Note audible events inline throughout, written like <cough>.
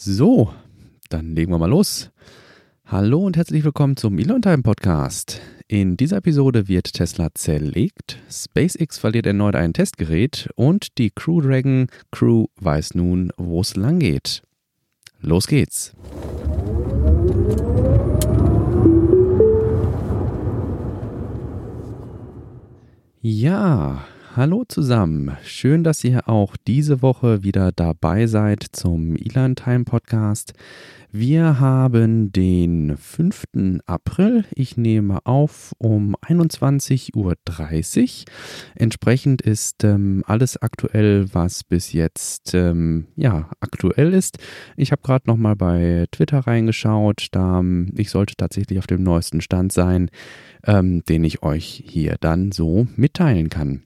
So, dann legen wir mal los. Hallo und herzlich willkommen zum Elon Time Podcast. In dieser Episode wird Tesla zerlegt, SpaceX verliert erneut ein Testgerät und die Crew Dragon Crew weiß nun, wo es lang geht. Los geht's. Ja, hallo zusammen. Schön, dass ihr auch diese Woche wieder dabei seid zum Elan Time Podcast. Wir haben den 5. April. Ich nehme auf um 21.30 Uhr. Entsprechend ist ähm, alles aktuell, was bis jetzt ähm, ja, aktuell ist. Ich habe gerade nochmal bei Twitter reingeschaut. Da, ähm, ich sollte tatsächlich auf dem neuesten Stand sein, ähm, den ich euch hier dann so mitteilen kann.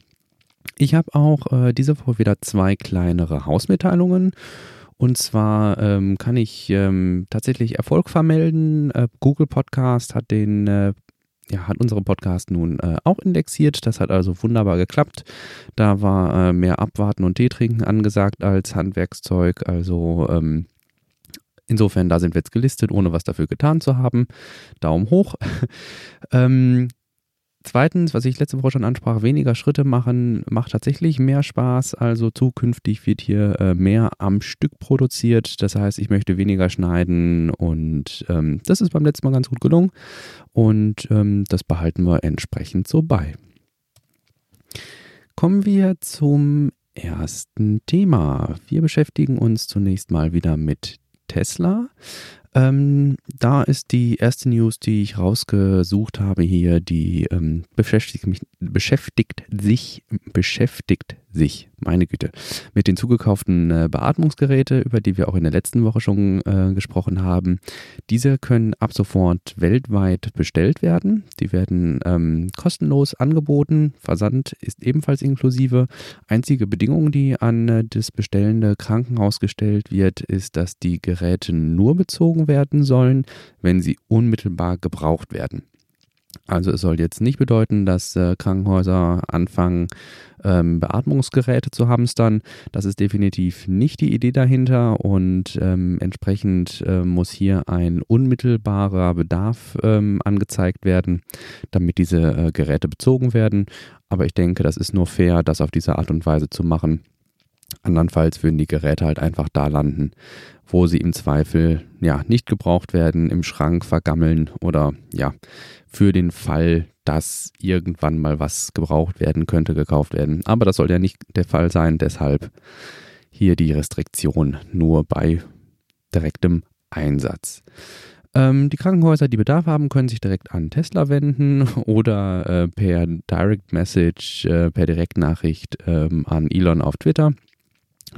Ich habe auch äh, diese Woche wieder zwei kleinere Hausmitteilungen. Und zwar ähm, kann ich ähm, tatsächlich Erfolg vermelden. Äh, Google Podcast hat den äh, ja, hat unseren Podcast nun äh, auch indexiert. Das hat also wunderbar geklappt. Da war äh, mehr Abwarten und Tee trinken angesagt als Handwerkszeug. Also ähm, insofern, da sind wir jetzt gelistet, ohne was dafür getan zu haben. Daumen hoch. <laughs> ähm, Zweitens, was ich letzte Woche schon ansprach, weniger Schritte machen macht tatsächlich mehr Spaß. Also zukünftig wird hier äh, mehr am Stück produziert. Das heißt, ich möchte weniger schneiden und ähm, das ist beim letzten Mal ganz gut gelungen und ähm, das behalten wir entsprechend so bei. Kommen wir zum ersten Thema. Wir beschäftigen uns zunächst mal wieder mit Tesla. Ähm, da ist die erste News, die ich rausgesucht habe hier, die ähm, beschäftigt, mich, beschäftigt sich, beschäftigt sich, meine Güte, mit den zugekauften äh, Beatmungsgeräte, über die wir auch in der letzten Woche schon äh, gesprochen haben. Diese können ab sofort weltweit bestellt werden. Die werden ähm, kostenlos angeboten. Versand ist ebenfalls inklusive. Einzige Bedingung, die an äh, das bestellende Krankenhaus gestellt wird, ist, dass die Geräte nur bezogen werden sollen, wenn sie unmittelbar gebraucht werden. Also es soll jetzt nicht bedeuten, dass äh, Krankenhäuser anfangen, ähm, Beatmungsgeräte zu hamstern. Das ist definitiv nicht die Idee dahinter und ähm, entsprechend äh, muss hier ein unmittelbarer Bedarf ähm, angezeigt werden, damit diese äh, Geräte bezogen werden. Aber ich denke, das ist nur fair, das auf diese Art und Weise zu machen. Andernfalls würden die Geräte halt einfach da landen, wo sie im Zweifel ja nicht gebraucht werden, im Schrank vergammeln oder ja, für den Fall, dass irgendwann mal was gebraucht werden könnte, gekauft werden. Aber das soll ja nicht der Fall sein, deshalb hier die Restriktion nur bei direktem Einsatz. Ähm, die Krankenhäuser, die Bedarf haben, können sich direkt an Tesla wenden <laughs> oder äh, per Direct Message, äh, per Direktnachricht ähm, an Elon auf Twitter.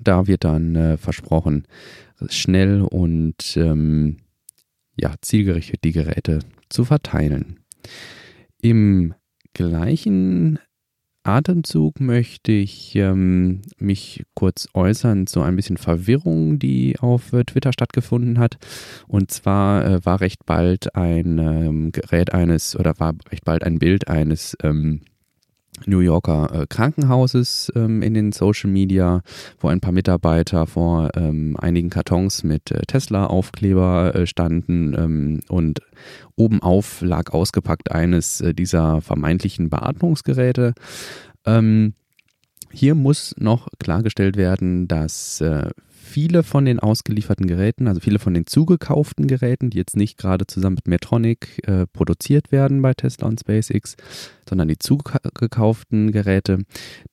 Da wird dann äh, versprochen, schnell und ähm, ja, zielgerichtet die Geräte zu verteilen. Im gleichen Atemzug möchte ich ähm, mich kurz äußern zu ein bisschen Verwirrung, die auf äh, Twitter stattgefunden hat. Und zwar äh, war recht bald ein ähm, Gerät eines oder war recht bald ein Bild eines ähm, New Yorker äh, Krankenhauses ähm, in den Social Media, wo ein paar Mitarbeiter vor ähm, einigen Kartons mit äh, Tesla-Aufkleber äh, standen ähm, und obenauf lag ausgepackt eines äh, dieser vermeintlichen Beatmungsgeräte. Ähm, hier muss noch klargestellt werden, dass äh, viele von den ausgelieferten Geräten, also viele von den zugekauften Geräten, die jetzt nicht gerade zusammen mit Metronic äh, produziert werden bei Tesla und SpaceX, sondern die zugekauften Geräte,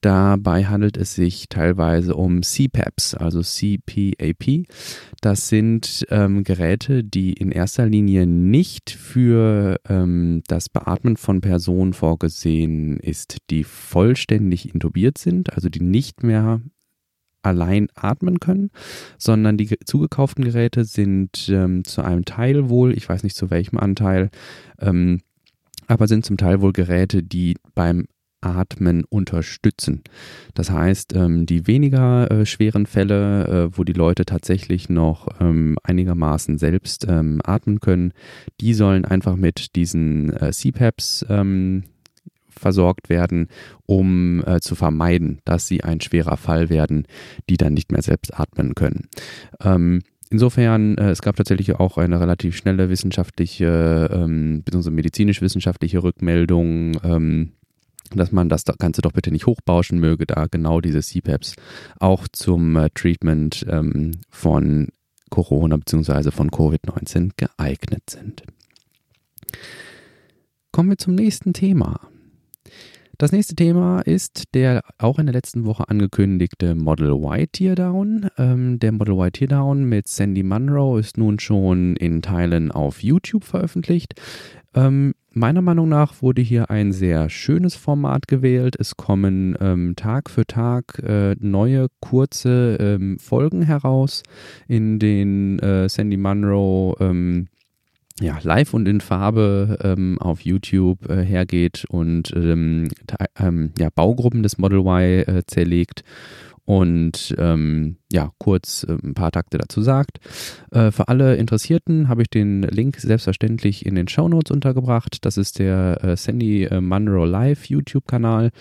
dabei handelt es sich teilweise um CPAPs, also CPAP. Das sind ähm, Geräte, die in erster Linie nicht für ähm, das Beatmen von Personen vorgesehen ist, die vollständig intubiert sind, also die nicht mehr allein atmen können, sondern die zugekauften Geräte sind ähm, zu einem Teil wohl, ich weiß nicht zu welchem Anteil, ähm, aber sind zum Teil wohl Geräte, die beim Atmen unterstützen. Das heißt, ähm, die weniger äh, schweren Fälle, äh, wo die Leute tatsächlich noch ähm, einigermaßen selbst ähm, atmen können, die sollen einfach mit diesen äh, CPAPs versorgt werden, um äh, zu vermeiden, dass sie ein schwerer Fall werden, die dann nicht mehr selbst atmen können. Ähm, insofern, äh, es gab tatsächlich auch eine relativ schnelle wissenschaftliche, ähm, bzw. medizinisch-wissenschaftliche Rückmeldung, ähm, dass man das Ganze doch bitte nicht hochbauschen möge, da genau diese CPAPs auch zum äh, Treatment ähm, von Corona bzw. von Covid-19 geeignet sind. Kommen wir zum nächsten Thema. Das nächste Thema ist der auch in der letzten Woche angekündigte Model Y Teardown. Ähm, der Model Y Teardown mit Sandy Munro ist nun schon in Teilen auf YouTube veröffentlicht. Ähm, meiner Meinung nach wurde hier ein sehr schönes Format gewählt. Es kommen ähm, Tag für Tag äh, neue kurze ähm, Folgen heraus, in denen äh, Sandy Munro ähm, ja, live und in Farbe ähm, auf YouTube äh, hergeht und ähm, ähm, ja, Baugruppen des Model Y äh, zerlegt und ähm, ja, kurz äh, ein paar Takte dazu sagt. Äh, für alle Interessierten habe ich den Link selbstverständlich in den Show Notes untergebracht. Das ist der äh, Sandy äh, Munro Live YouTube-Kanal.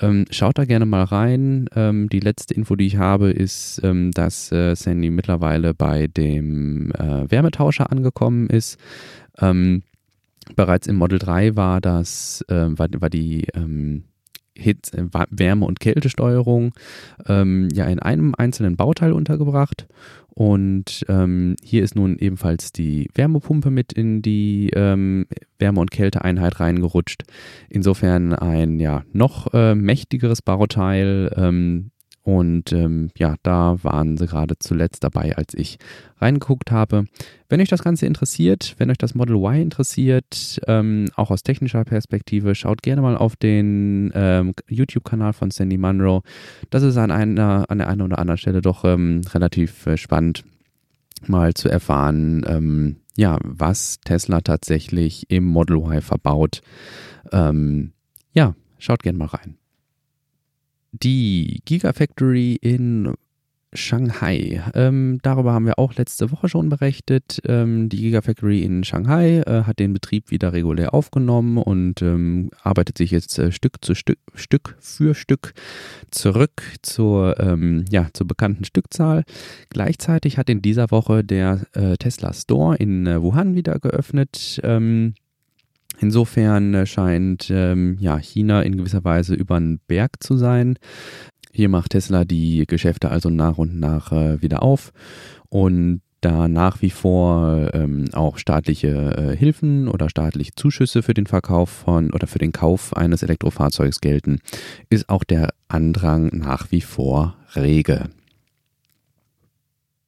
Ähm, schaut da gerne mal rein. Ähm, die letzte Info, die ich habe, ist, ähm, dass äh, Sandy mittlerweile bei dem Wärmetauscher angekommen ist. Ähm, bereits im Model 3 war das, war, war die Hitze, äh, Wärme- und Kältesteuerung ähm, ja in einem einzelnen Bauteil untergebracht. Und ähm, hier ist nun ebenfalls die Wärmepumpe mit in die ähm, Wärme- und Kälteeinheit reingerutscht. Insofern ein ja noch äh, mächtigeres Bauteil, ähm, und ähm, ja, da waren sie gerade zuletzt dabei, als ich reingeguckt habe. Wenn euch das Ganze interessiert, wenn euch das Model Y interessiert, ähm, auch aus technischer Perspektive, schaut gerne mal auf den ähm, YouTube-Kanal von Sandy Munro. Das ist an einer, an der einen oder anderen Stelle doch ähm, relativ äh, spannend, mal zu erfahren, ähm, ja, was Tesla tatsächlich im Model Y verbaut. Ähm, ja, schaut gerne mal rein. Die Gigafactory in Shanghai. Ähm, darüber haben wir auch letzte Woche schon berichtet. Ähm, die Gigafactory in Shanghai äh, hat den Betrieb wieder regulär aufgenommen und ähm, arbeitet sich jetzt äh, Stück zu Stück, Stück für Stück zurück zur, ähm, ja, zur bekannten Stückzahl. Gleichzeitig hat in dieser Woche der äh, Tesla Store in äh, Wuhan wieder geöffnet. Ähm, Insofern äh, scheint ähm, ja, China in gewisser Weise über den Berg zu sein. Hier macht Tesla die Geschäfte also nach und nach äh, wieder auf und da nach wie vor ähm, auch staatliche äh, Hilfen oder staatliche Zuschüsse für den Verkauf von oder für den Kauf eines Elektrofahrzeugs gelten, ist auch der Andrang nach wie vor rege.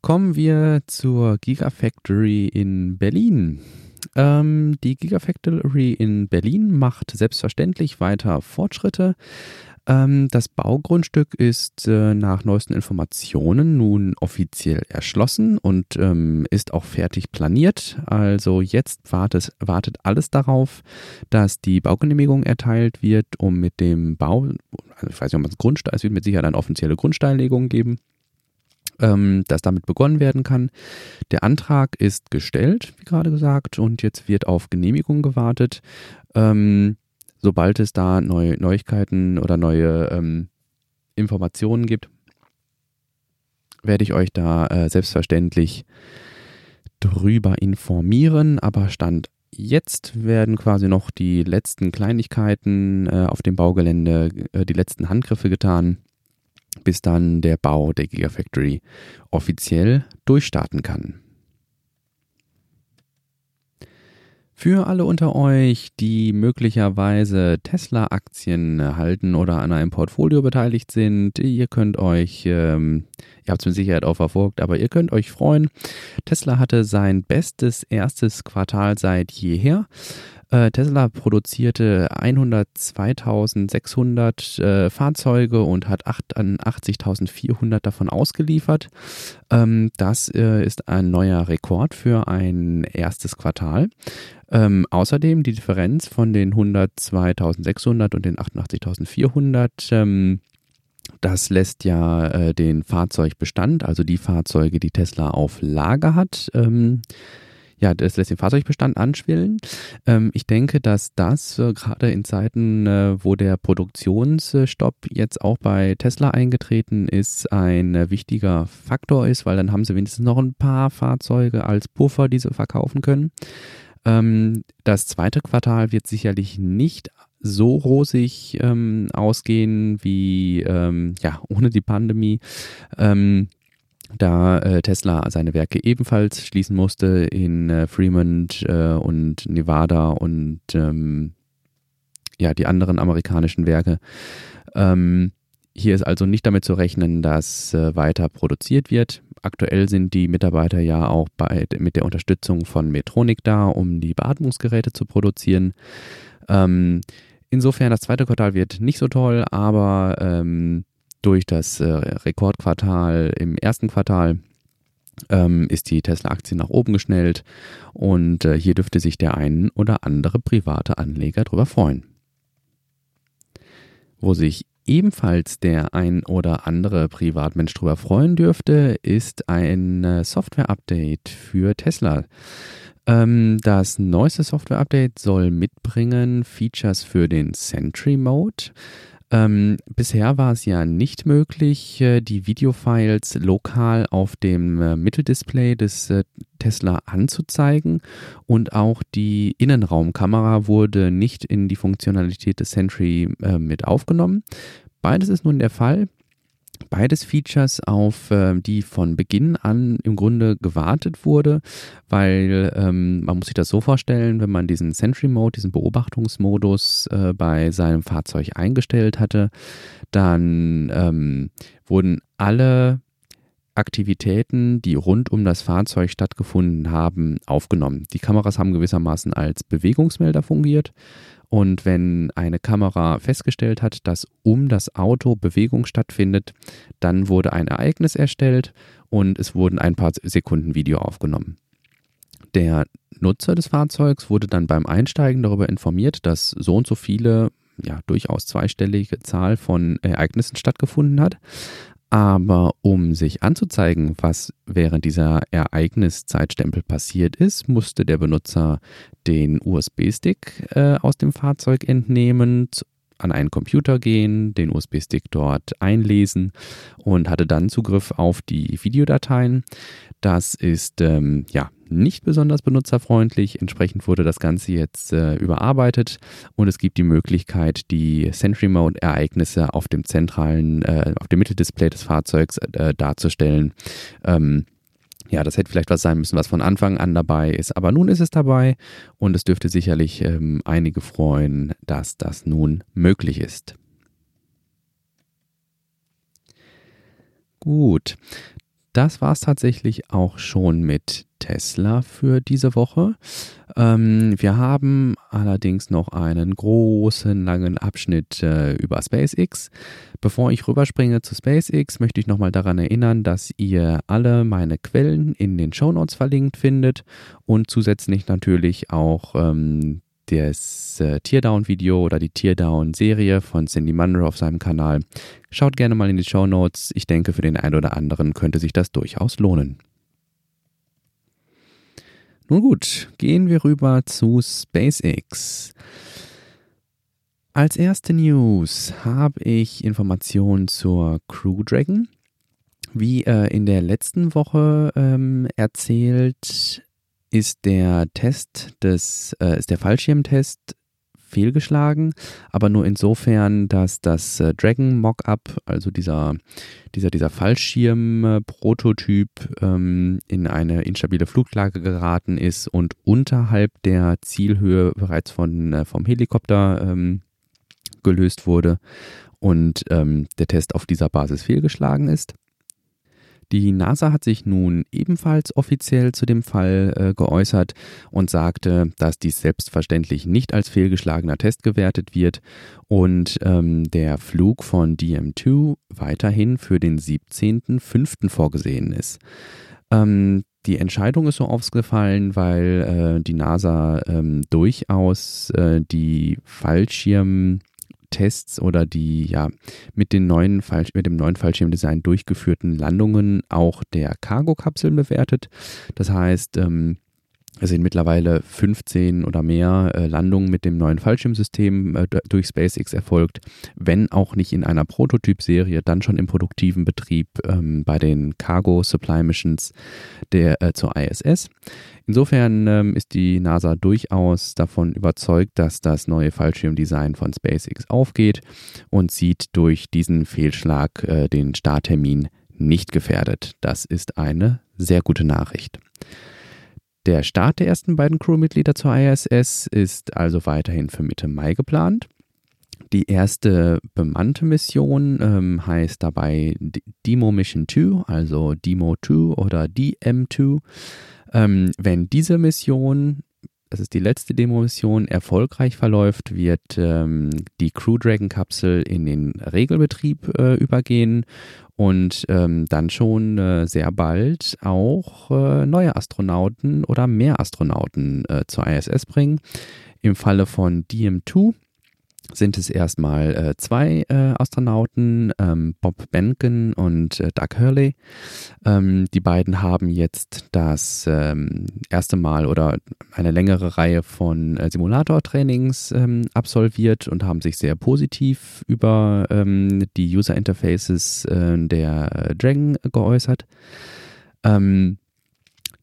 Kommen wir zur Gigafactory in Berlin. Ähm, die Gigafactory in Berlin macht selbstverständlich weiter Fortschritte. Ähm, das Baugrundstück ist äh, nach neuesten Informationen nun offiziell erschlossen und ähm, ist auch fertig planiert. Also jetzt wartet, wartet alles darauf, dass die Baugenehmigung erteilt wird, um mit dem Bau, also ich weiß nicht, ob man es Grundstein, es wird mit Sicherheit eine offizielle Grundsteinlegung geben ähm, dass damit begonnen werden kann. Der Antrag ist gestellt, wie gerade gesagt, und jetzt wird auf Genehmigung gewartet. Ähm, sobald es da neue Neuigkeiten oder neue ähm, Informationen gibt, werde ich euch da äh, selbstverständlich drüber informieren. Aber Stand jetzt werden quasi noch die letzten Kleinigkeiten äh, auf dem Baugelände, äh, die letzten Handgriffe getan bis dann der Bau der Gigafactory offiziell durchstarten kann. Für alle unter euch, die möglicherweise Tesla-Aktien halten oder an einem Portfolio beteiligt sind, ihr könnt euch, ähm, ihr habt es mit Sicherheit auch verfolgt, aber ihr könnt euch freuen. Tesla hatte sein bestes erstes Quartal seit jeher. Äh, Tesla produzierte 102.600 äh, Fahrzeuge und hat 88.400 davon ausgeliefert. Ähm, das äh, ist ein neuer Rekord für ein erstes Quartal. Ähm, außerdem die Differenz von den 102.600 und den 88.400 ähm, das lässt ja äh, den Fahrzeugbestand, also die Fahrzeuge, die Tesla auf Lager hat, ähm, ja, das lässt den Fahrzeugbestand anschwillen. Ähm, ich denke, dass das äh, gerade in Zeiten, äh, wo der Produktionsstopp jetzt auch bei Tesla eingetreten ist, ein äh, wichtiger Faktor ist, weil dann haben sie wenigstens noch ein paar Fahrzeuge als Puffer, die sie verkaufen können. Ähm, das zweite Quartal wird sicherlich nicht so rosig ähm, ausgehen wie ähm, ja ohne die Pandemie. Ähm, da äh, Tesla seine Werke ebenfalls schließen musste in äh, Fremont äh, und Nevada und ähm, ja die anderen amerikanischen Werke. Ähm, hier ist also nicht damit zu rechnen, dass äh, weiter produziert wird. Aktuell sind die Mitarbeiter ja auch bei, mit der Unterstützung von Metronik da, um die Beatmungsgeräte zu produzieren. Ähm, insofern, das zweite Quartal wird nicht so toll, aber ähm, durch das äh, Rekordquartal im ersten Quartal ähm, ist die Tesla-Aktie nach oben geschnellt und äh, hier dürfte sich der ein oder andere private Anleger drüber freuen. Wo sich ebenfalls der ein oder andere Privatmensch drüber freuen dürfte, ist ein äh, Software-Update für Tesla. Ähm, das neueste Software-Update soll mitbringen Features für den Sentry Mode. Ähm, bisher war es ja nicht möglich, äh, die Videofiles lokal auf dem äh, Mitteldisplay des äh, Tesla anzuzeigen und auch die Innenraumkamera wurde nicht in die Funktionalität des Sentry äh, mit aufgenommen. Beides ist nun der Fall. Beides Features, auf äh, die von Beginn an im Grunde gewartet wurde, weil ähm, man muss sich das so vorstellen, wenn man diesen Sentry Mode, diesen Beobachtungsmodus äh, bei seinem Fahrzeug eingestellt hatte, dann ähm, wurden alle Aktivitäten, die rund um das Fahrzeug stattgefunden haben, aufgenommen. Die Kameras haben gewissermaßen als Bewegungsmelder fungiert und wenn eine Kamera festgestellt hat, dass um das Auto Bewegung stattfindet, dann wurde ein Ereignis erstellt und es wurden ein paar Sekunden Video aufgenommen. Der Nutzer des Fahrzeugs wurde dann beim Einsteigen darüber informiert, dass so und so viele ja, durchaus zweistellige Zahl von Ereignissen stattgefunden hat. Aber um sich anzuzeigen, was während dieser Ereigniszeitstempel passiert ist, musste der Benutzer den USB-Stick äh, aus dem Fahrzeug entnehmen, an einen Computer gehen, den USB-Stick dort einlesen und hatte dann Zugriff auf die Videodateien. Das ist ähm, ja nicht besonders benutzerfreundlich. Entsprechend wurde das Ganze jetzt äh, überarbeitet und es gibt die Möglichkeit, die Sentry Mode Ereignisse auf dem zentralen, äh, auf dem Mitteldisplay des Fahrzeugs äh, darzustellen. Ähm, ja, das hätte vielleicht was sein müssen, was von Anfang an dabei ist. Aber nun ist es dabei und es dürfte sicherlich ähm, einige freuen, dass das nun möglich ist. Gut, das war es tatsächlich auch schon mit Tesla für diese Woche. Ähm, wir haben allerdings noch einen großen, langen Abschnitt äh, über SpaceX. Bevor ich rüberspringe zu SpaceX, möchte ich nochmal daran erinnern, dass ihr alle meine Quellen in den Show Notes verlinkt findet und zusätzlich natürlich auch ähm, das äh, Teardown-Video oder die Teardown-Serie von Cindy Munro auf seinem Kanal. Schaut gerne mal in die Show Notes. Ich denke, für den einen oder anderen könnte sich das durchaus lohnen. Nun gut, gehen wir rüber zu SpaceX. Als erste News habe ich Informationen zur Crew Dragon. Wie äh, in der letzten Woche ähm, erzählt, ist der Test des, äh, ist der Fallschirmtest fehlgeschlagen, aber nur insofern, dass das äh, Dragon Mockup, also dieser, dieser, dieser Fallschirm-Prototyp, ähm, in eine instabile Fluglage geraten ist und unterhalb der Zielhöhe bereits von, äh, vom Helikopter ähm, gelöst wurde und ähm, der Test auf dieser Basis fehlgeschlagen ist. Die NASA hat sich nun ebenfalls offiziell zu dem Fall äh, geäußert und sagte, dass dies selbstverständlich nicht als fehlgeschlagener Test gewertet wird und ähm, der Flug von DM2 weiterhin für den 17.05. vorgesehen ist. Ähm, die Entscheidung ist so ausgefallen, weil äh, die NASA ähm, durchaus äh, die Fallschirm Tests oder die ja mit, den neuen mit dem neuen Fallschirmdesign durchgeführten Landungen auch der Cargo-Kapseln bewertet. Das heißt, ähm, Es sind mittlerweile 15 oder mehr äh, Landungen mit dem neuen Fallschirmsystem äh, durch SpaceX erfolgt, wenn auch nicht in einer Prototypserie, dann schon im produktiven Betrieb ähm, bei den Cargo Supply Missions der, äh, zur ISS. Insofern ähm, ist die NASA durchaus davon überzeugt, dass das neue Fallschirmdesign von SpaceX aufgeht und sieht durch diesen Fehlschlag äh, den Starttermin nicht gefährdet. Das ist eine sehr gute Nachricht. Der Start der ersten beiden Crewmitglieder zur ISS ist also weiterhin für Mitte Mai geplant. Die erste bemannte Mission ähm, heißt dabei Demo Mission 2, also Demo 2 oder DM2. Ähm, wenn diese Mission, das ist die letzte Demo-Mission, erfolgreich verläuft, wird ähm, die Crew Dragon Kapsel in den Regelbetrieb äh, übergehen und ähm, dann schon äh, sehr bald auch äh, neue Astronauten oder mehr Astronauten äh, zur ISS bringen. Im Falle von DM2 sind es erstmal äh, zwei äh, Astronauten, ähm, Bob Benken und äh, Doug Hurley. Ähm, die beiden haben jetzt das ähm, erste Mal oder eine längere Reihe von äh, Simulator-Trainings ähm, absolviert und haben sich sehr positiv über ähm, die User Interfaces äh, der Dragon geäußert. Ähm,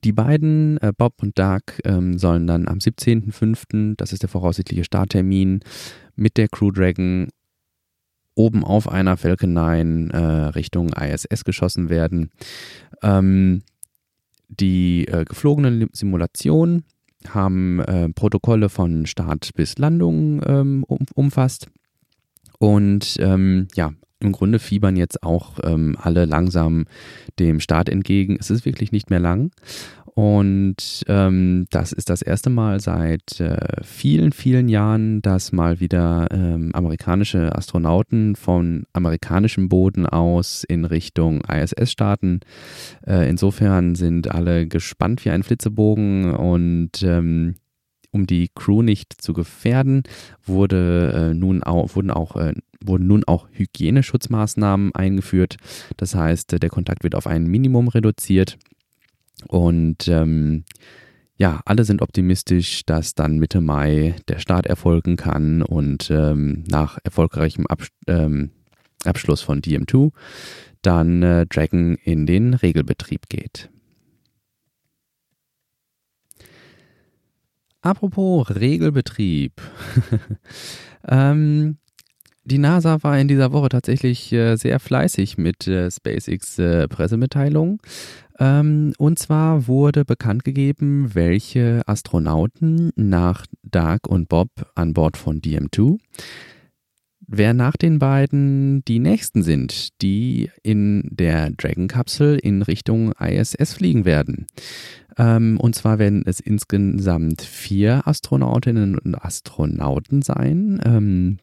die beiden, äh, Bob und Doug, ähm, sollen dann am 17.05., das ist der voraussichtliche Starttermin, mit der Crew Dragon oben auf einer Falcon 9 äh, Richtung ISS geschossen werden. Ähm, die äh, geflogenen Simulationen haben äh, Protokolle von Start bis Landung ähm, um, umfasst. Und ähm, ja, im Grunde fiebern jetzt auch ähm, alle langsam dem Start entgegen. Es ist wirklich nicht mehr lang. Und ähm, das ist das erste Mal seit äh, vielen, vielen Jahren, dass mal wieder ähm, amerikanische Astronauten von amerikanischem Boden aus in Richtung ISS starten. Äh, insofern sind alle gespannt wie ein Flitzebogen und ähm, um die Crew nicht zu gefährden, wurde äh, nun auch, wurden auch äh, wurden nun auch Hygieneschutzmaßnahmen eingeführt. Das heißt, der Kontakt wird auf ein Minimum reduziert. Und ähm, ja, alle sind optimistisch, dass dann Mitte Mai der Start erfolgen kann und ähm, nach erfolgreichem Ab ähm, Abschluss von DM2 dann äh, Dragon in den Regelbetrieb geht. Apropos Regelbetrieb. <laughs> ähm, die NASA war in dieser Woche tatsächlich äh, sehr fleißig mit äh, SpaceX äh, Pressemitteilungen. Ähm, und zwar wurde bekannt gegeben, welche Astronauten nach Doug und Bob an Bord von DM2 wer nach den beiden die nächsten sind, die in der Dragon-Kapsel in Richtung ISS fliegen werden. Ähm, und zwar werden es insgesamt vier Astronautinnen und Astronauten sein. Ähm,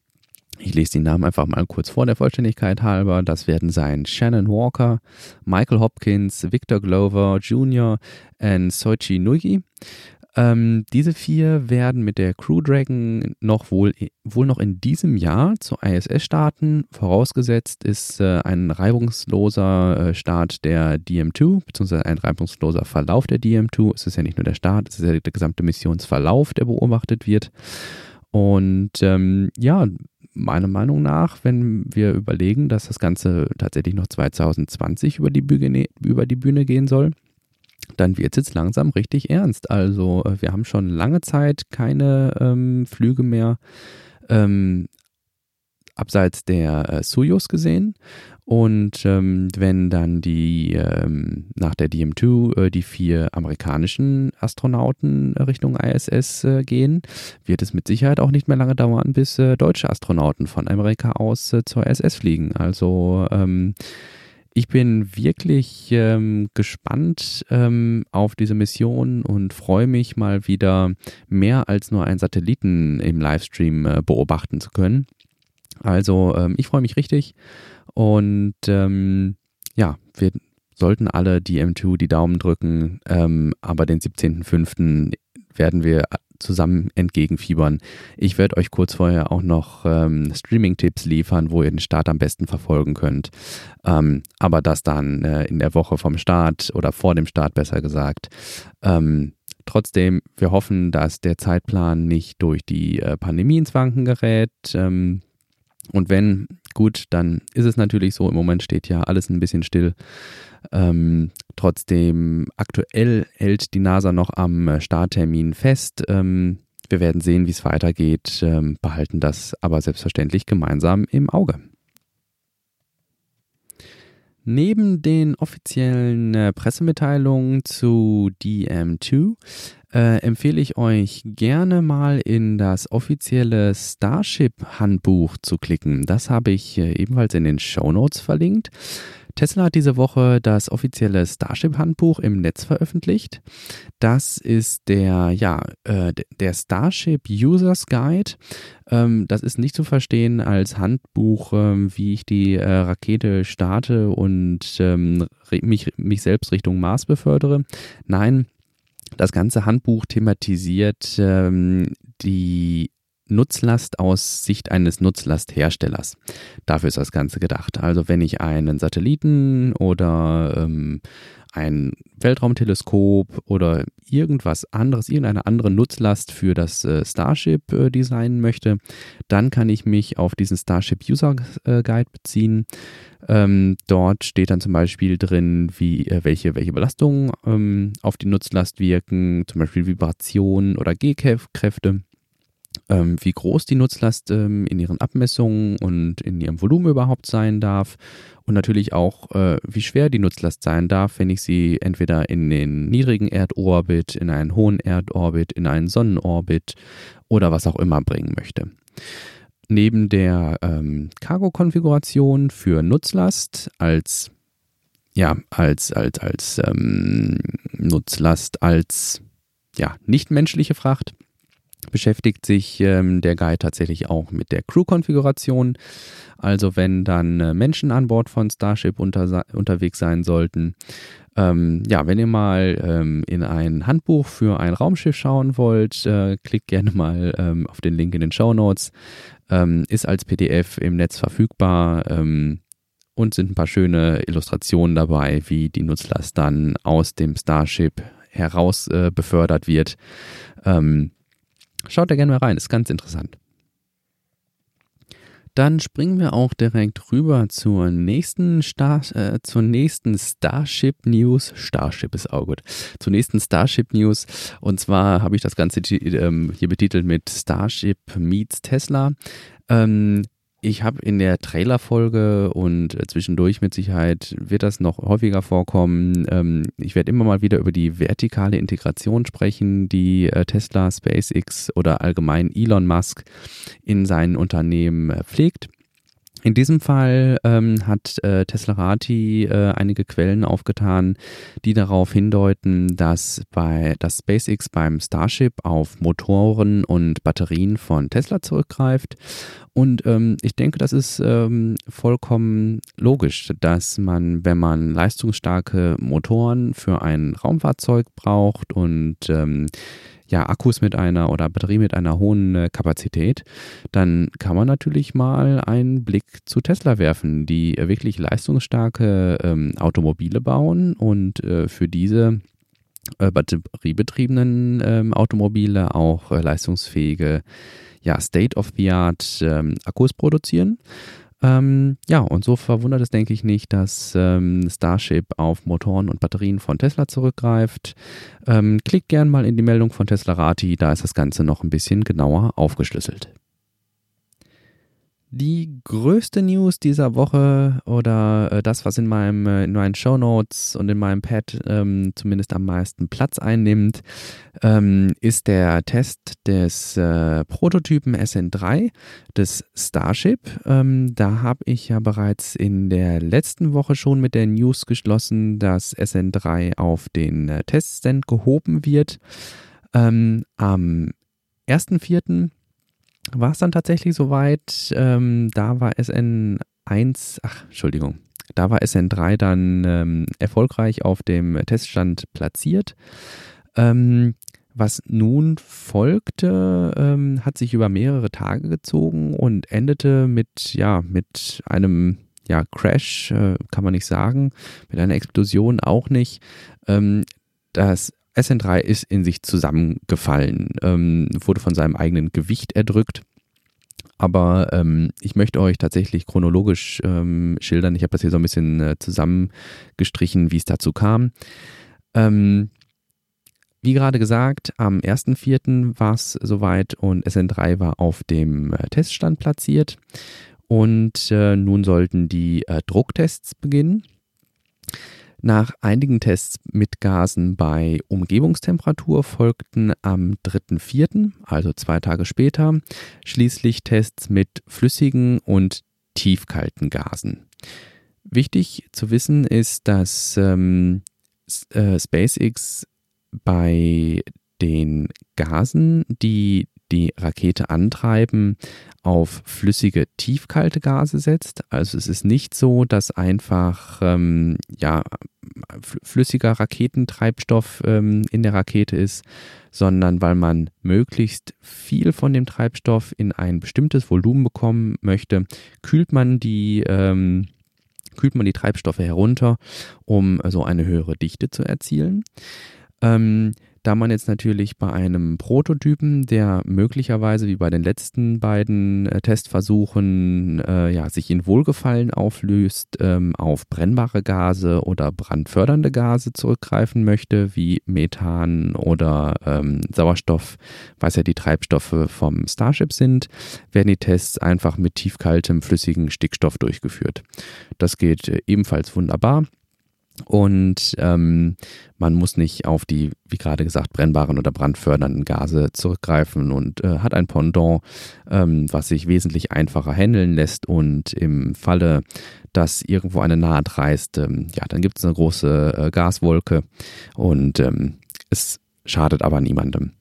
ich lese die Namen einfach mal kurz vor der Vollständigkeit halber. Das werden sein Shannon Walker, Michael Hopkins, Victor Glover Jr. und Soichi Nugi. Ähm, diese vier werden mit der Crew Dragon noch wohl, wohl noch in diesem Jahr zur ISS starten. Vorausgesetzt ist äh, ein reibungsloser äh, Start der DM2, beziehungsweise ein reibungsloser Verlauf der DM2. Es ist ja nicht nur der Start, es ist ja der gesamte Missionsverlauf, der beobachtet wird. Und ähm, ja, meiner Meinung nach, wenn wir überlegen, dass das Ganze tatsächlich noch 2020 über die Bühne, über die Bühne gehen soll, dann wird es jetzt langsam richtig ernst. Also äh, wir haben schon lange Zeit keine ähm, Flüge mehr ähm, abseits der äh, Soyuz gesehen. Und ähm, wenn dann die ähm, nach der DM2 äh, die vier amerikanischen Astronauten Richtung ISS äh, gehen, wird es mit Sicherheit auch nicht mehr lange dauern, bis äh, deutsche Astronauten von Amerika aus äh, zur ISS fliegen. Also ähm, ich bin wirklich ähm, gespannt ähm, auf diese Mission und freue mich mal wieder mehr als nur einen Satelliten im Livestream äh, beobachten zu können. Also ähm, ich freue mich richtig und ähm, ja, wir sollten alle die M2 die Daumen drücken, ähm, aber den 17.05. werden wir zusammen entgegenfiebern. Ich werde euch kurz vorher auch noch ähm, Streaming-Tipps liefern, wo ihr den Start am besten verfolgen könnt. Ähm, aber das dann äh, in der Woche vom Start oder vor dem Start besser gesagt. Ähm, Trotzdem, wir hoffen, dass der Zeitplan nicht durch die äh, Pandemie ins Wanken gerät. Ähm, und wenn, gut, dann ist es natürlich so, im Moment steht ja alles ein bisschen still. Ähm, trotzdem, aktuell hält die NASA noch am Starttermin fest. Ähm, wir werden sehen, wie es weitergeht, ähm, behalten das aber selbstverständlich gemeinsam im Auge. Neben den offiziellen äh, Pressemitteilungen zu DM2 äh, empfehle ich euch gerne mal in das offizielle Starship-Handbuch zu klicken. Das habe ich äh, ebenfalls in den Show Notes verlinkt. Tesla hat diese Woche das offizielle Starship-Handbuch im Netz veröffentlicht. Das ist der, ja, äh, der Starship Users Guide. Ähm, das ist nicht zu verstehen als Handbuch, ähm, wie ich die äh, Rakete starte und ähm, mich, mich selbst Richtung Mars befördere. Nein, das ganze Handbuch thematisiert ähm, die Nutzlast aus Sicht eines Nutzlastherstellers. Dafür ist das Ganze gedacht. Also wenn ich einen Satelliten oder ähm, ein Weltraumteleskop oder irgendwas anderes, irgendeine andere Nutzlast für das äh, Starship äh, designen möchte, dann kann ich mich auf diesen Starship User äh, Guide beziehen. Ähm, dort steht dann zum Beispiel drin, wie, welche, welche Belastungen ähm, auf die Nutzlast wirken, zum Beispiel Vibrationen oder G-Kräfte wie groß die Nutzlast ähm, in ihren Abmessungen und in ihrem Volumen überhaupt sein darf und natürlich auch, äh, wie schwer die Nutzlast sein darf, wenn ich sie entweder in den niedrigen Erdorbit, in einen hohen Erdorbit, in einen Sonnenorbit oder was auch immer bringen möchte. Neben der ähm, Cargo-Konfiguration für Nutzlast als ja, als, als, als ähm, Nutzlast, als ja, nichtmenschliche Fracht beschäftigt sich ähm, der Guide tatsächlich auch mit der Crew-Konfiguration. Also wenn dann äh, Menschen an Bord von Starship unter, unterwegs sein sollten. Ähm, ja, wenn ihr mal ähm, in ein Handbuch für ein Raumschiff schauen wollt, äh, klickt gerne mal ähm, auf den Link in den Show Notes. Ähm, ist als PDF im Netz verfügbar ähm, und sind ein paar schöne Illustrationen dabei, wie die Nutzlast dann aus dem Starship heraus äh, befördert wird. Ähm, Schaut da gerne mal rein, ist ganz interessant. Dann springen wir auch direkt rüber zur nächsten, Star, äh, zur nächsten Starship News. Starship ist auch gut. Zur nächsten Starship News. Und zwar habe ich das Ganze ähm, hier betitelt mit Starship meets Tesla. Ähm, ich habe in der Trailerfolge und zwischendurch mit Sicherheit wird das noch häufiger vorkommen. Ähm, ich werde immer mal wieder über die vertikale Integration sprechen, die äh, Tesla, SpaceX oder allgemein Elon Musk in seinen Unternehmen äh, pflegt. In diesem Fall ähm, hat äh, Teslarati äh, einige Quellen aufgetan, die darauf hindeuten, dass bei dass SpaceX beim Starship auf Motoren und Batterien von Tesla zurückgreift. Und ähm, ich denke, das ist ähm, vollkommen logisch, dass man, wenn man leistungsstarke Motoren für ein Raumfahrzeug braucht und ähm, ja, Akkus mit einer oder Batterie mit einer hohen äh, Kapazität, dann kann man natürlich mal einen Blick zu Tesla werfen, die äh, wirklich leistungsstarke ähm, Automobile bauen und äh, für diese äh, batteriebetriebenen ähm, Automobile auch äh, leistungsfähige ja, State-of-the-Art ähm, Akkus produzieren. Ähm, ja, und so verwundert es, denke ich, nicht, dass ähm, Starship auf Motoren und Batterien von Tesla zurückgreift. Ähm, klickt gern mal in die Meldung von Tesla Rati, da ist das Ganze noch ein bisschen genauer aufgeschlüsselt. Die größte News dieser Woche oder äh, das, was in, meinem, äh, in meinen Show Notes und in meinem Pad ähm, zumindest am meisten Platz einnimmt, ähm, ist der Test des äh, Prototypen SN3 des Starship. Ähm, da habe ich ja bereits in der letzten Woche schon mit der News geschlossen, dass SN3 auf den äh, Teststand gehoben wird. Ähm, am 1.4 war es dann tatsächlich soweit. Ähm, da war SN1, ach, Entschuldigung, da war SN3 dann ähm, erfolgreich auf dem Teststand platziert. Ähm, was nun folgte, ähm, hat sich über mehrere Tage gezogen und endete mit, ja, mit einem ja, Crash, äh, kann man nicht sagen, mit einer Explosion auch nicht. Ähm, das SN3 ist in sich zusammengefallen, ähm, wurde von seinem eigenen Gewicht erdrückt. Aber ähm, ich möchte euch tatsächlich chronologisch ähm, schildern. Ich habe das hier so ein bisschen äh, zusammengestrichen, wie es dazu kam. Ähm, wie gerade gesagt, am 1.4. war es soweit und SN3 war auf dem äh, Teststand platziert. Und äh, nun sollten die äh, Drucktests beginnen. Nach einigen Tests mit Gasen bei Umgebungstemperatur folgten am 3.4., also zwei Tage später, schließlich Tests mit flüssigen und tiefkalten Gasen. Wichtig zu wissen ist, dass ähm, äh, SpaceX bei den Gasen, die die Rakete antreiben, auf flüssige, tiefkalte Gase setzt. Also es ist nicht so, dass einfach ähm, ja, flüssiger Raketentreibstoff ähm, in der Rakete ist, sondern weil man möglichst viel von dem Treibstoff in ein bestimmtes Volumen bekommen möchte, kühlt man die ähm, kühlt man die Treibstoffe herunter, um so eine höhere Dichte zu erzielen. Ähm, da man jetzt natürlich bei einem Prototypen, der möglicherweise wie bei den letzten beiden äh, Testversuchen äh, ja, sich in Wohlgefallen auflöst, ähm, auf brennbare Gase oder brandfördernde Gase zurückgreifen möchte, wie Methan oder ähm, Sauerstoff, was ja die Treibstoffe vom Starship sind, werden die Tests einfach mit tiefkaltem flüssigen Stickstoff durchgeführt. Das geht äh, ebenfalls wunderbar. Und ähm, man muss nicht auf die, wie gerade gesagt, brennbaren oder brandfördernden Gase zurückgreifen und äh, hat ein Pendant, ähm, was sich wesentlich einfacher handeln lässt. Und im Falle, dass irgendwo eine Naht reißt, ähm, ja, dann gibt es eine große äh, Gaswolke und ähm, es schadet aber niemandem.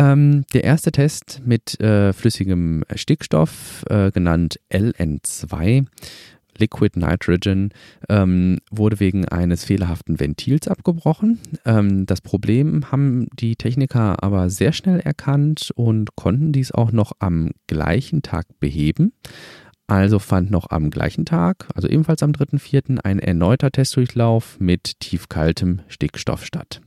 Ähm, der erste Test mit äh, flüssigem Stickstoff, äh, genannt LN2, Liquid Nitrogen ähm, wurde wegen eines fehlerhaften Ventils abgebrochen. Ähm, das Problem haben die Techniker aber sehr schnell erkannt und konnten dies auch noch am gleichen Tag beheben. Also fand noch am gleichen Tag, also ebenfalls am 3.4., ein erneuter Testdurchlauf mit tiefkaltem Stickstoff statt.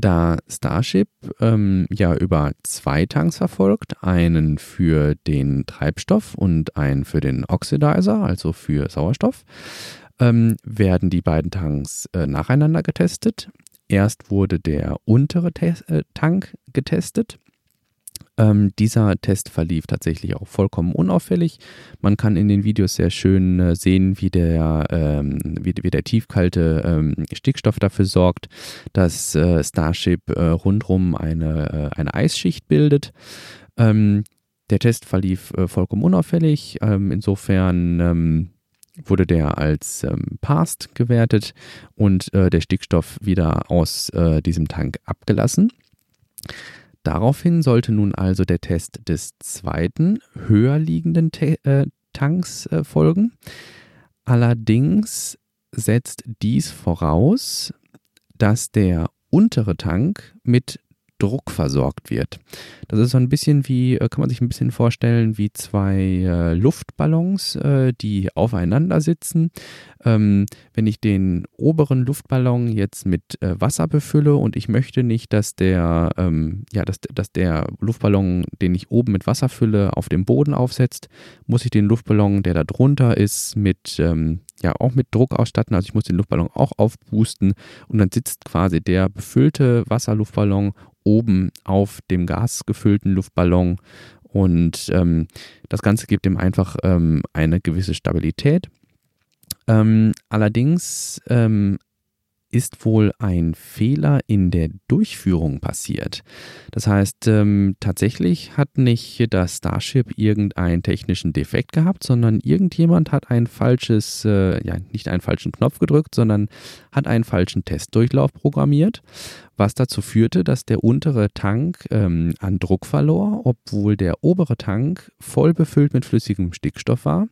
Da Starship ähm, ja über zwei Tanks verfolgt, einen für den Treibstoff und einen für den Oxidizer, also für Sauerstoff, ähm, werden die beiden Tanks äh, nacheinander getestet. Erst wurde der untere Te äh, Tank getestet ähm, dieser Test verlief tatsächlich auch vollkommen unauffällig. Man kann in den Videos sehr schön äh, sehen, wie der, ähm, wie, wie, der tiefkalte ähm, Stickstoff dafür sorgt, dass äh, Starship äh, rundrum eine, äh, eine Eisschicht bildet. Ähm, der Test verlief äh, vollkommen unauffällig. Ähm, insofern ähm, wurde der als ähm, Passed gewertet und äh, der Stickstoff wieder aus äh, diesem Tank abgelassen. Daraufhin sollte nun also der Test des zweiten, höher liegenden Te äh, Tanks äh, folgen. Allerdings setzt dies voraus, dass der untere Tank mit Druck versorgt wird. Das ist so ein bisschen wie, äh, kann man sich ein bisschen vorstellen, wie zwei äh, Luftballons, äh, die aufeinander sitzen. Ähm, wenn ich den oberen Luftballon jetzt mit äh, Wasser befülle und ich möchte nicht, dass der, ähm, ja, dass, dass der Luftballon, den ich oben mit Wasser fülle, auf dem Boden aufsetzt, muss ich den Luftballon, der da drunter ist, mit ähm, ja auch mit Druck ausstatten. Also ich muss den Luftballon auch aufboosten und dann sitzt quasi der befüllte Wasserluftballon oben auf dem gasgefüllten Luftballon und ähm, das Ganze gibt ihm einfach ähm, eine gewisse Stabilität. Ähm, allerdings ähm, ist wohl ein Fehler in der Durchführung passiert. Das heißt, ähm, tatsächlich hat nicht das Starship irgendeinen technischen Defekt gehabt, sondern irgendjemand hat ein falsches, äh, ja, nicht einen falschen Knopf gedrückt, sondern hat einen falschen Testdurchlauf programmiert, was dazu führte, dass der untere Tank ähm, an Druck verlor, obwohl der obere Tank voll befüllt mit flüssigem Stickstoff war.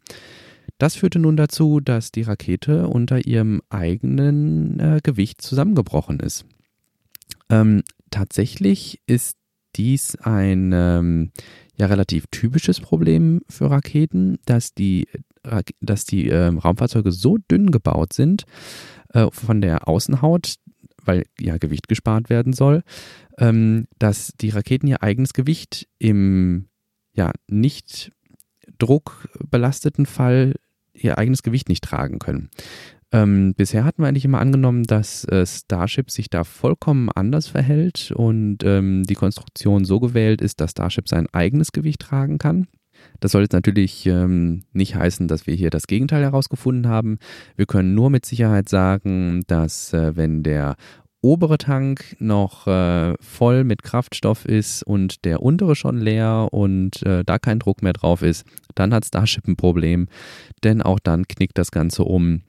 Das führte nun dazu, dass die Rakete unter ihrem eigenen äh, Gewicht zusammengebrochen ist. Ähm, tatsächlich ist dies ein ähm, ja relativ typisches Problem für Raketen, dass die, dass die äh, Raumfahrzeuge so dünn gebaut sind, äh, von der Außenhaut, weil ja Gewicht gespart werden soll, ähm, dass die Raketen ihr eigenes Gewicht im ja nicht druckbelasteten Fall ihr eigenes Gewicht nicht tragen können. Ähm, bisher hatten wir eigentlich immer angenommen, dass äh, Starship sich da vollkommen anders verhält und ähm, die Konstruktion so gewählt ist, dass Starship sein eigenes Gewicht tragen kann. Das soll jetzt natürlich ähm, nicht heißen, dass wir hier das Gegenteil herausgefunden haben. Wir können nur mit Sicherheit sagen, dass äh, wenn der obere Tank noch äh, voll mit Kraftstoff ist und der untere schon leer und äh, da kein Druck mehr drauf ist, dann hat Starship ein Problem, denn auch dann knickt das Ganze um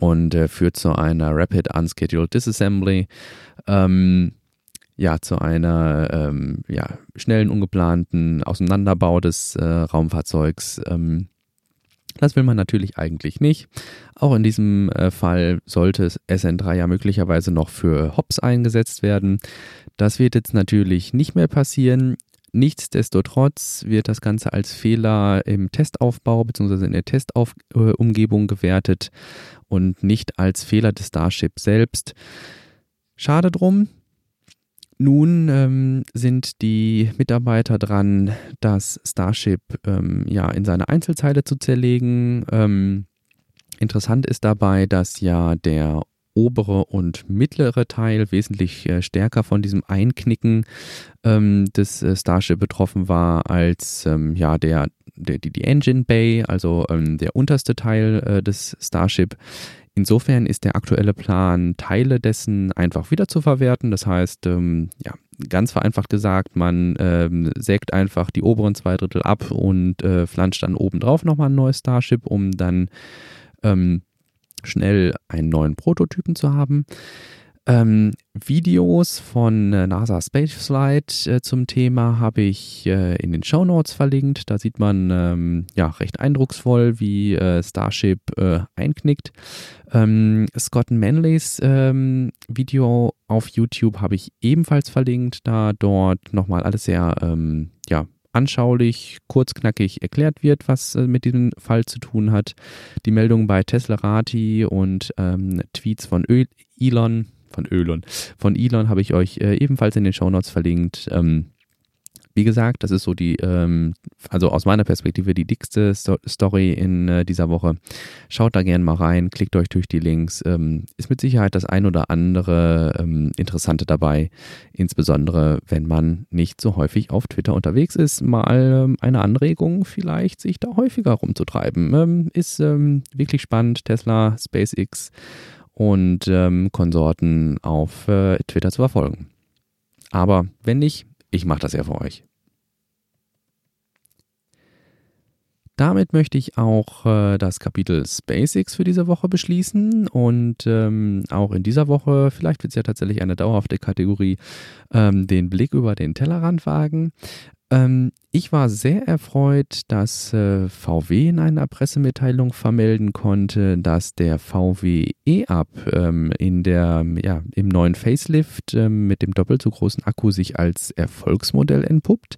und äh, führt zu einer Rapid Unscheduled Disassembly. Ähm, ja, zu einer ähm, ja, schnellen, ungeplanten Auseinanderbau des äh, Raumfahrzeugs. Ähm, das will man natürlich eigentlich nicht. Auch in diesem äh, Fall sollte SN3 ja möglicherweise noch für Hops eingesetzt werden. Das wird jetzt natürlich nicht mehr passieren. Nichtsdestotrotz wird das Ganze als Fehler im Testaufbau bzw. in der Testumgebung gewertet und nicht als Fehler des Starship selbst. Schade drum, nun ähm, sind die Mitarbeiter dran, das Starship ähm, ja in seine Einzelteile zu zerlegen. Ähm, interessant ist dabei, dass ja der obere und mittlere Teil wesentlich äh, stärker von diesem Einknicken ähm, des äh, Starship betroffen war als ähm, ja der, der die, die Engine Bay, also ähm, der unterste Teil äh, des Starship. Insofern ist der aktuelle Plan, Teile dessen einfach wieder zu verwerten. Das heißt, ähm, ja, ganz vereinfacht gesagt, man ähm, sägt einfach die oberen zwei Drittel ab und äh, flanscht dann obendrauf nochmal ein neues Starship, um dann ähm, schnell einen neuen Prototypen zu haben. Ähm, Videos von äh, NASA Spaceflight äh, zum Thema habe ich äh, in den Show Notes verlinkt. Da sieht man ähm, ja recht eindrucksvoll, wie äh, Starship äh, einknickt. Ähm, Scott Manleys ähm, Video auf YouTube habe ich ebenfalls verlinkt, da dort nochmal alles sehr ähm, ja, anschaulich, kurzknackig erklärt wird, was äh, mit diesem Fall zu tun hat. Die Meldung bei Tesla Rati und ähm, Tweets von Elon von Elon. Von Elon habe ich euch äh, ebenfalls in den Shownotes verlinkt. Ähm, wie gesagt, das ist so die, ähm, also aus meiner Perspektive die dickste Sto Story in äh, dieser Woche. Schaut da gerne mal rein, klickt euch durch die Links. Ähm, ist mit Sicherheit das ein oder andere ähm, Interessante dabei, insbesondere wenn man nicht so häufig auf Twitter unterwegs ist. Mal ähm, eine Anregung vielleicht, sich da häufiger rumzutreiben. Ähm, ist ähm, wirklich spannend. Tesla, SpaceX und ähm, Konsorten auf äh, Twitter zu verfolgen. Aber wenn nicht, ich mache das ja für euch. Damit möchte ich auch äh, das Kapitel SpaceX für diese Woche beschließen und ähm, auch in dieser Woche, vielleicht wird es ja tatsächlich eine dauerhafte Kategorie, ähm, den Blick über den Tellerrand wagen. Ähm, ich war sehr erfreut, dass äh, VW in einer Pressemitteilung vermelden konnte, dass der VW E-Up ähm, ja, im neuen Facelift ähm, mit dem doppelt so großen Akku sich als Erfolgsmodell entpuppt.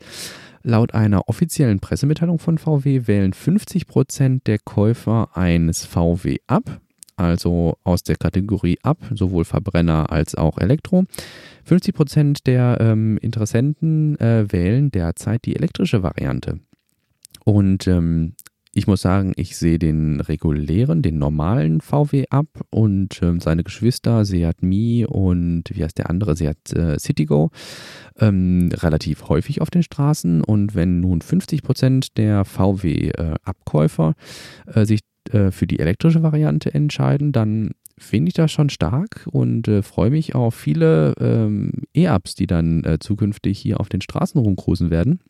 Laut einer offiziellen Pressemitteilung von VW wählen 50 Prozent der Käufer eines VW ab, also aus der Kategorie ab, sowohl Verbrenner als auch Elektro. 50 Prozent der ähm, Interessenten äh, wählen derzeit die elektrische Variante. Und ähm, ich muss sagen, ich sehe den regulären, den normalen VW ab und ähm, seine Geschwister Seat Mi und wie heißt der andere, Seat äh, Citigo, ähm, relativ häufig auf den Straßen. Und wenn nun 50 Prozent der VW-Abkäufer äh, äh, sich äh, für die elektrische Variante entscheiden, dann finde ich das schon stark und äh, freue mich auf viele ähm, E-Ups, die dann äh, zukünftig hier auf den Straßen rumcruisen werden.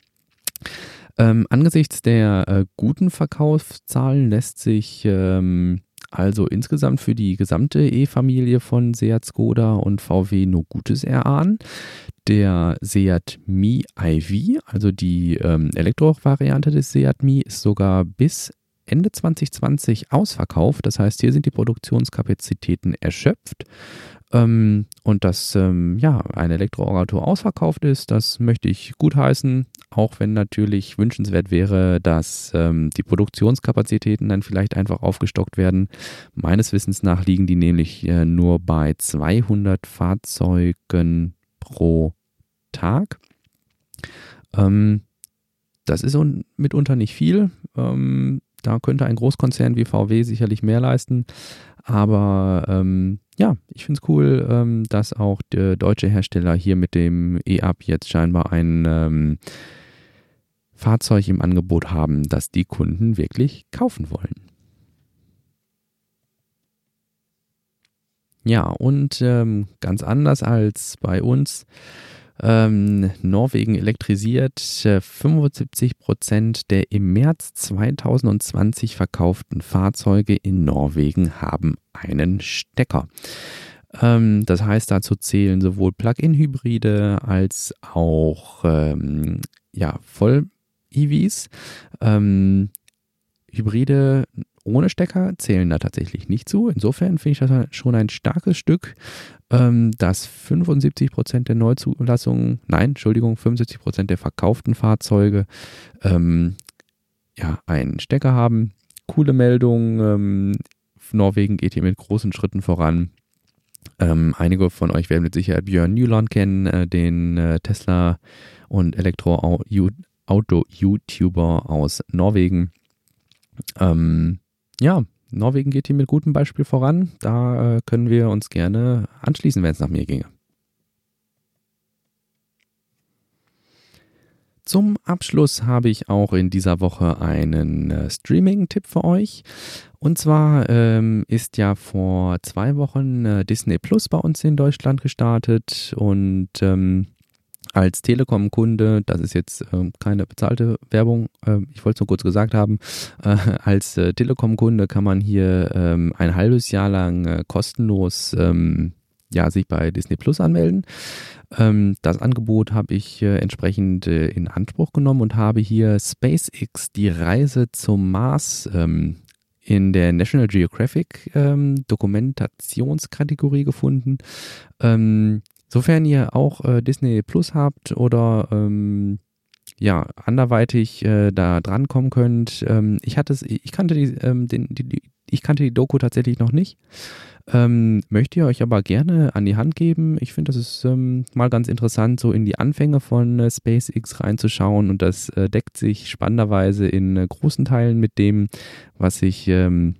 Ähm, angesichts der äh, guten Verkaufszahlen lässt sich ähm, also insgesamt für die gesamte E-Familie von Seat Skoda und VW nur Gutes erahnen. Der Seat Mi iV, also die ähm, Elektro-Variante des Seat Mi, ist sogar bis Ende 2020 ausverkauft. Das heißt, hier sind die Produktionskapazitäten erschöpft. Ähm, und dass ähm, ja, ein Elektroauto ausverkauft ist, das möchte ich gutheißen, auch wenn natürlich wünschenswert wäre, dass ähm, die Produktionskapazitäten dann vielleicht einfach aufgestockt werden. Meines Wissens nach liegen die nämlich äh, nur bei 200 Fahrzeugen pro Tag. Ähm, das ist mitunter nicht viel. Ähm, da könnte ein Großkonzern wie VW sicherlich mehr leisten. Aber ähm, ja, ich finde es cool, ähm, dass auch der deutsche Hersteller hier mit dem E-Up jetzt scheinbar ein ähm, Fahrzeug im Angebot haben, das die Kunden wirklich kaufen wollen. Ja, und ähm, ganz anders als bei uns ähm, Norwegen elektrisiert. 75 Prozent der im März 2020 verkauften Fahrzeuge in Norwegen haben einen Stecker. Ähm, das heißt, dazu zählen sowohl Plug-in-Hybride als auch ähm, ja, Voll-EVs. Ähm, Hybride ohne Stecker zählen da tatsächlich nicht zu. Insofern finde ich das schon ein starkes Stück, ähm, dass 75 Prozent der Neuzulassungen, nein, Entschuldigung, 75 Prozent der verkauften Fahrzeuge ähm, ja, einen Stecker haben. Coole Meldung. Ähm, Norwegen geht hier mit großen Schritten voran. Ähm, einige von euch werden mit Sicherheit Björn Nylund kennen, äh, den äh, Tesla und Elektro-Auto-YouTuber aus Norwegen. Ähm, ja, Norwegen geht hier mit gutem Beispiel voran. Da äh, können wir uns gerne anschließen, wenn es nach mir ginge. Zum Abschluss habe ich auch in dieser Woche einen äh, Streaming-Tipp für euch. Und zwar ähm, ist ja vor zwei Wochen äh, Disney Plus bei uns in Deutschland gestartet und ähm, als Telekom-Kunde, das ist jetzt äh, keine bezahlte Werbung, äh, ich wollte es nur kurz gesagt haben, äh, als äh, Telekom-Kunde kann man hier ähm, ein halbes Jahr lang äh, kostenlos ähm, ja, sich bei Disney Plus anmelden. Ähm, das Angebot habe ich äh, entsprechend in Anspruch genommen und habe hier SpaceX, die Reise zum Mars, ähm, in der National Geographic ähm, Dokumentationskategorie gefunden. Sofern ihr auch äh, Disney Plus habt oder ähm, ja, anderweitig äh, da drankommen könnt. Ähm, ich hatte ich kannte die, ähm, den, die, die, ich kannte die Doku tatsächlich noch nicht. Ähm, möchte ihr euch aber gerne an die Hand geben. Ich finde, das ist ähm, mal ganz interessant, so in die Anfänge von äh, SpaceX reinzuschauen und das äh, deckt sich spannenderweise in äh, großen Teilen mit dem, was ich ähm,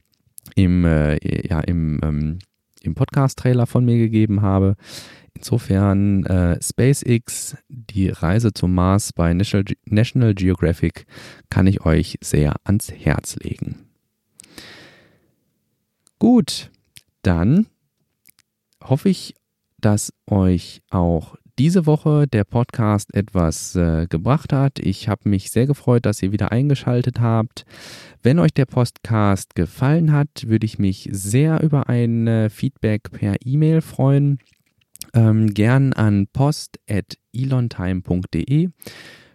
im, äh, ja, im, ähm, im Podcast-Trailer von mir gegeben habe. Insofern äh, SpaceX, die Reise zum Mars bei National, Ge National Geographic kann ich euch sehr ans Herz legen. Gut, dann hoffe ich, dass euch auch diese Woche der Podcast etwas äh, gebracht hat. Ich habe mich sehr gefreut, dass ihr wieder eingeschaltet habt. Wenn euch der Podcast gefallen hat, würde ich mich sehr über ein äh, Feedback per E-Mail freuen ähm, gern an post.elontime.de.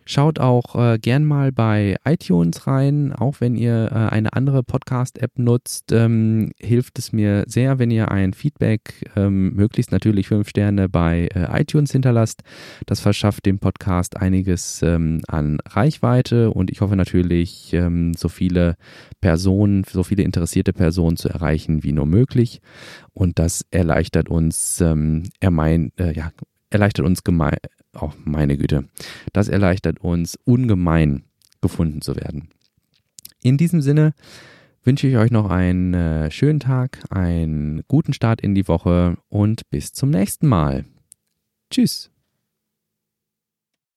Schaut auch äh, gern mal bei iTunes rein, auch wenn ihr äh, eine andere Podcast-App nutzt, ähm, hilft es mir sehr, wenn ihr ein Feedback, ähm, möglichst natürlich fünf Sterne bei äh, iTunes hinterlasst. Das verschafft dem Podcast einiges ähm, an Reichweite und ich hoffe natürlich, ähm, so viele Personen, so viele interessierte Personen zu erreichen wie nur möglich. Und das erleichtert uns, ähm, er mein, äh, ja, erleichtert uns gemein, oh, meine Güte, das erleichtert uns ungemein gefunden zu werden. In diesem Sinne wünsche ich euch noch einen äh, schönen Tag, einen guten Start in die Woche und bis zum nächsten Mal. Tschüss.